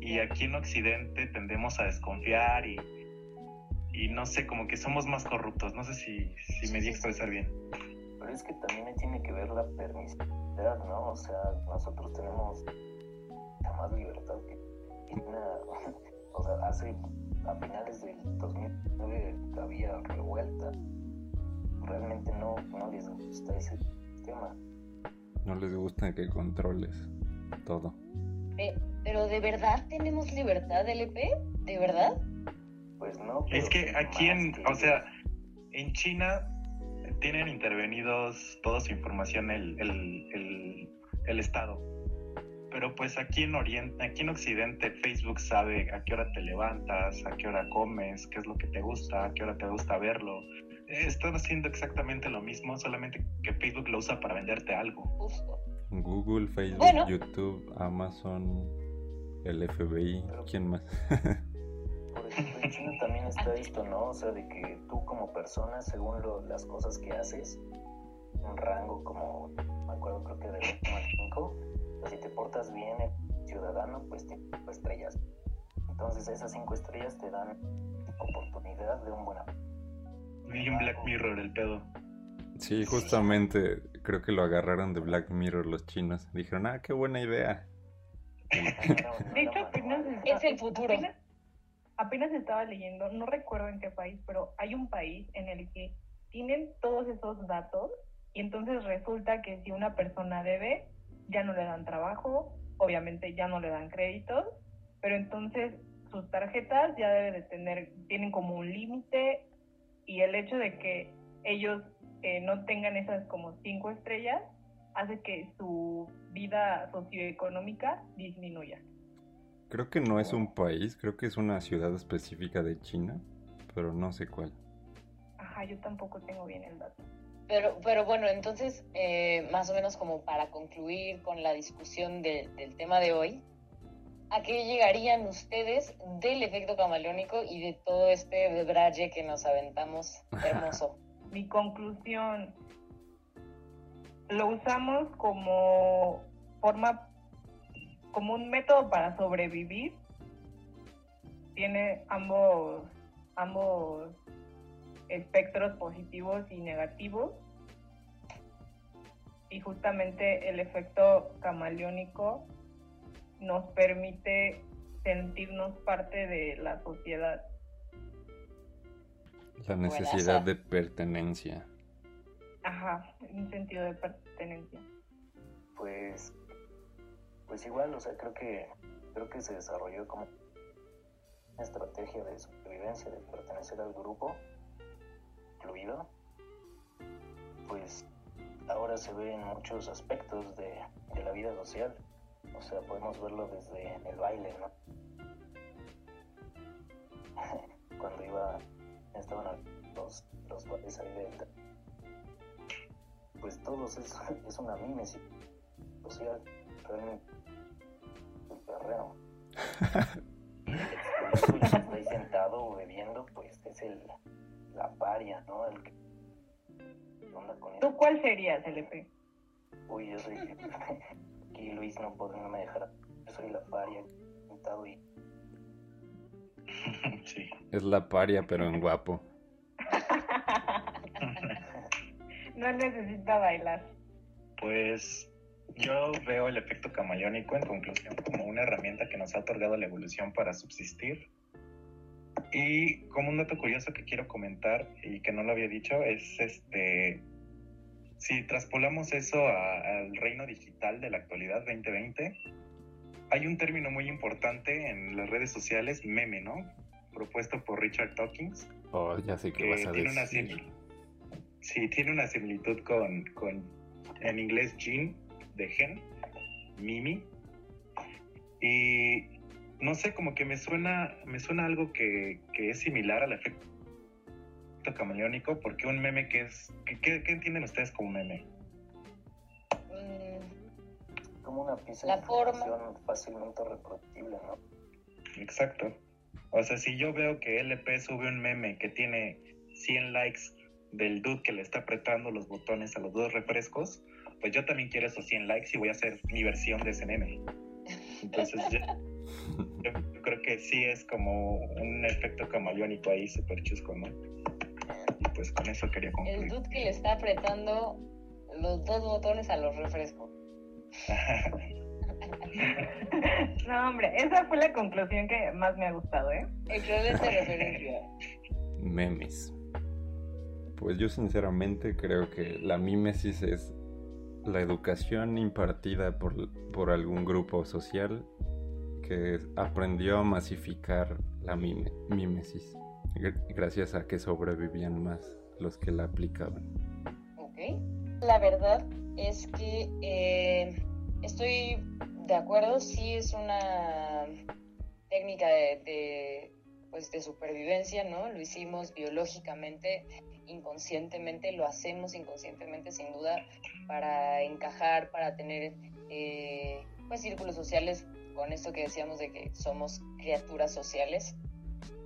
y aquí en occidente tendemos a desconfiar y, y no sé, como que somos más corruptos. No sé si, si me di a expresar bien pero es que también tiene que ver la permisividad, ¿no? O sea, nosotros tenemos más libertad que China. o sea, hace a finales del 2009 había revuelta. Realmente no, no les gusta ese tema. No les gusta que controles todo. Pero de verdad tenemos libertad LP, ¿de verdad? Pues no. Es que aquí en, o sea, en China tienen intervenidos toda su información el, el, el, Estado. Pero pues aquí en Oriente, aquí en Occidente, Facebook sabe a qué hora te levantas, a qué hora comes, qué es lo que te gusta, a qué hora te gusta verlo. Están haciendo exactamente lo mismo, solamente que Facebook lo usa para venderte algo. Google, Facebook, YouTube, Amazon, el FBI, ¿quién más? Ejemplo, en China también está esto, ¿no? O sea, de que tú como persona, según lo, las cosas que haces, un rango como, me acuerdo, creo que de 5, si te portas bien, ciudadano, pues te estrellas. Entonces esas cinco estrellas te dan oportunidad de un buen Vi un Black Mirror el pedo. Sí, justamente creo que lo agarraron de Black Mirror los chinos. Dijeron, ah, qué buena idea. De hecho, es el futuro apenas estaba leyendo, no recuerdo en qué país, pero hay un país en el que tienen todos esos datos y entonces resulta que si una persona debe, ya no le dan trabajo, obviamente ya no le dan créditos, pero entonces sus tarjetas ya deben de tener, tienen como un límite y el hecho de que ellos eh, no tengan esas como cinco estrellas hace que su vida socioeconómica disminuya. Creo que no es un país, creo que es una ciudad específica de China, pero no sé cuál. Ajá, yo tampoco tengo bien el dato. Pero, pero bueno, entonces, eh, más o menos como para concluir con la discusión del tema de hoy, ¿a qué llegarían ustedes del efecto camaleónico y de todo este braille que nos aventamos hermoso? Mi conclusión, lo usamos como forma como un método para sobrevivir, tiene ambos, ambos espectros positivos y negativos. Y justamente el efecto camaleónico nos permite sentirnos parte de la sociedad. La necesidad de pertenencia. Ajá, un sentido de pertenencia. Pues pues igual, o sea, creo que, creo que se desarrolló como una estrategia de supervivencia, de pertenecer al grupo incluido, pues ahora se ve en muchos aspectos de, la vida social. O sea, podemos verlo desde el baile, ¿no? Cuando iba, estaban los, los bailes ahí dentro. Pues todos es, es una mímesis social, perreo. ahí sentado bebiendo, pues es el, la paria, ¿no? El que onda con ¿Tú cuál serías, LP? Uy, yo soy. Aquí Luis no, puede, no me dejará. Yo soy la paria, sentado y. Sí. Es la paria, pero en guapo. no necesita bailar. Pues yo veo el efecto camaleónico en conclusión como una herramienta que nos ha otorgado la evolución para subsistir. Y como un dato curioso que quiero comentar y que no lo había dicho es este si traspolamos eso al reino digital de la actualidad 2020, hay un término muy importante en las redes sociales, meme, ¿no? Propuesto por Richard Dawkins. Oh, ya sé que, vas a tiene decir. Una sí, tiene una similitud con, con en inglés Jean de Gen, Mimi. Y no sé, como que me suena, me suena algo que, que es similar al efecto camaleónico, porque un meme que es, ¿qué, entienden ustedes como meme? Mm, como una pieza la de forma fácilmente reproducible, ¿no? Exacto. O sea, si yo veo que LP sube un meme que tiene 100 likes del dude que le está apretando los botones a los dos refrescos, pues yo también quiero esos 100 likes y voy a hacer mi versión de ese meme. Entonces, yo, creo que sí es como un efecto camaleónico ahí súper chusco, ¿no? Y pues con eso quería concluir. El dude que le está apretando los dos botones a los refrescos. no, hombre, esa fue la conclusión que más me ha gustado, ¿eh? Excelente referencia. Memes. Pues yo sinceramente creo que la mímesis es la educación impartida por, por algún grupo social que aprendió a masificar la mime, mímesis, gracias a que sobrevivían más los que la aplicaban. Ok. La verdad es que eh, estoy de acuerdo, sí es una técnica de, pues de supervivencia, ¿no? Lo hicimos biológicamente, inconscientemente, lo hacemos inconscientemente sin duda para encajar, para tener eh, pues círculos sociales, con esto que decíamos de que somos criaturas sociales,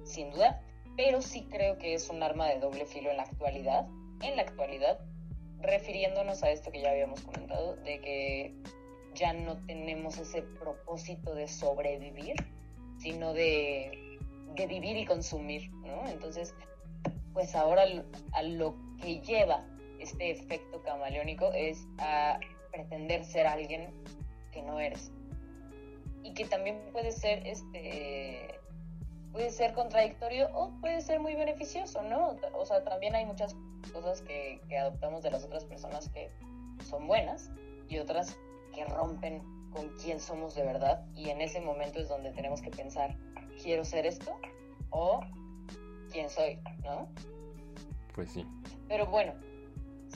sin duda, pero sí creo que es un arma de doble filo en la actualidad, en la actualidad, refiriéndonos a esto que ya habíamos comentado, de que ya no tenemos ese propósito de sobrevivir, sino de, de vivir y consumir, ¿no? Entonces, pues ahora a lo que lleva este efecto camaleónico es a pretender ser alguien que no eres. Y que también puede ser este puede ser contradictorio o puede ser muy beneficioso, ¿no? O sea, también hay muchas cosas que, que adoptamos de las otras personas que son buenas y otras que rompen con quién somos de verdad y en ese momento es donde tenemos que pensar, ¿quiero ser esto? o quién soy, ¿no? Pues sí. Pero bueno,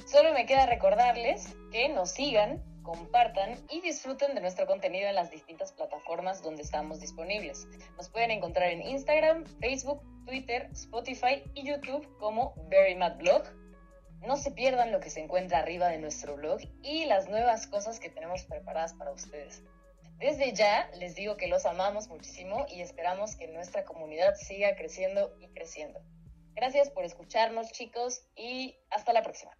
solo me queda recordarles que nos sigan, compartan y disfruten de nuestro contenido en las distintas plataformas donde estamos disponibles. Nos pueden encontrar en Instagram, Facebook, Twitter, Spotify y YouTube como Very Mad Blog no se pierdan lo que se encuentra arriba de nuestro blog y las nuevas cosas que tenemos preparadas para ustedes. Desde ya les digo que los amamos muchísimo y esperamos que nuestra comunidad siga creciendo y creciendo. Gracias por escucharnos chicos y hasta la próxima.